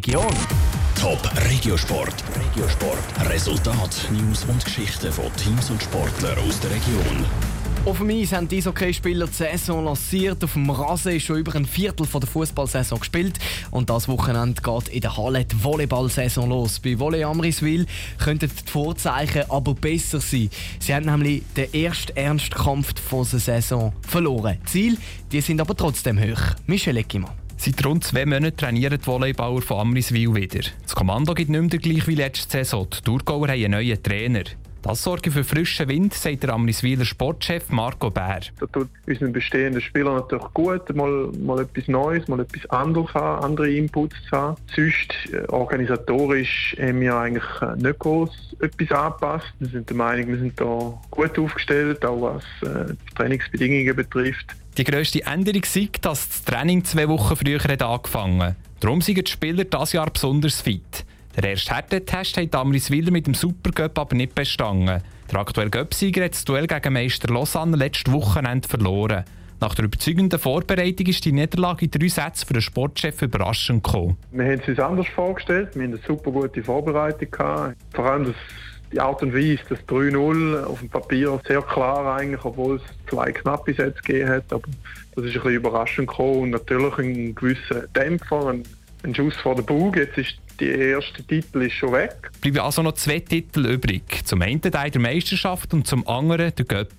Region. Top Regiosport. Regiosport. Resultat, News und Geschichten von Teams und Sportlern aus der Region. Auf dem Eis haben die Eishockey-Spieler die Saison lanciert. Auf dem Rasen ist schon über ein Viertel der Fußballsaison gespielt. Und das Wochenende geht in der Halle die Volleyball-Saison los. Bei Volley Amriswil könnten die Vorzeichen aber besser sein. Sie haben nämlich den ersten Ernstkampf der Saison verloren. Die Ziele die sind aber trotzdem hoch. Michel Eckimann. Seit rund zwei Monaten trainieren die Volleyballer von Amriswil wieder. Das Kommando gibt nicht mehr gleich wie letzte Saison. Die Thurgauer haben einen neuen Trainer. Das sorgt für frischen Wind, sagt der Amriswiler Sportchef Marco Bär. Das tut unseren bestehenden Spielern natürlich gut, mal, mal etwas Neues, mal etwas anderes haben, andere Inputs zu haben. Sonst, äh, organisatorisch, haben wir eigentlich äh, nicht groß etwas angepasst. Wir sind der Meinung, wir sind da gut aufgestellt, auch was äh, die Trainingsbedingungen betrifft. Die grösste Änderung ist, dass das Training zwei Wochen früher hat angefangen hat. Darum sind die Spieler dieses Jahr besonders fit. Der erste Härtetest hat Amriswiller mit dem Supercup aber nicht bestanden. Der aktuelle Göpsieger hat das Duell gegen Meister Lausanne letztes Wochenende verloren. Nach der überzeugenden Vorbereitung ist die Niederlage in drei Sätzen für den Sportchef überraschend gekommen. Wir haben es uns anders vorgestellt. Wir hatten eine super gute Vorbereitung. Gehabt. Vor allem das, die Art und Weise, das 3-0 auf dem Papier sehr klar eigentlich, obwohl es zwei knappe Sätze gegeben hat. Aber das ist ein bisschen überraschend gekommen und natürlich ein gewisser Dämpfer, ein, ein Schuss vor der Bug. Jetzt ist der erste Titel ist schon weg. Bleiben also noch zwei Titel übrig. Zum einen der Meisterschaft und zum anderen der Göpp.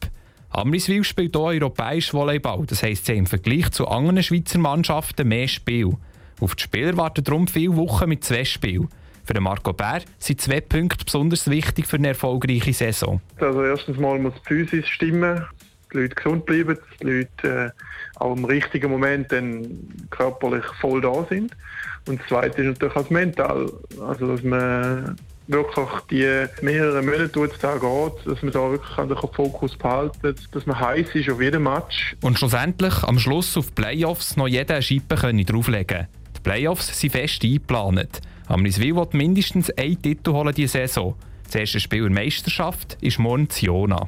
Amriswil spielt hier europäisch Volleyball. Das heisst, sie haben im Vergleich zu anderen Schweizer Mannschaften mehr Spiel. Auf die Spieler warten darum viele Wochen mit zwei Spielen. Für Marco Bär sind zwei Punkte besonders wichtig für eine erfolgreiche Saison. Also erstens mal muss die Physis stimmen, die Leute gesund bleiben, die Leute äh, auch im richtigen Moment dann körperlich voll da sind. Und das Zweite ist natürlich auch mental. Also, dass man wirklich die mehreren Monate, die es da geht, dass man da wirklich den Fokus behalten dass man heiß ist auf jedem Match. Und schlussendlich am Schluss auf Playoffs noch jeder eine Scheibe können drauflegen Die Playoffs sind fest eingeplant. Amriswil will mindestens einen Titel holen diese Saison. Das erste Spiel in der Meisterschaft ist morgen Jona.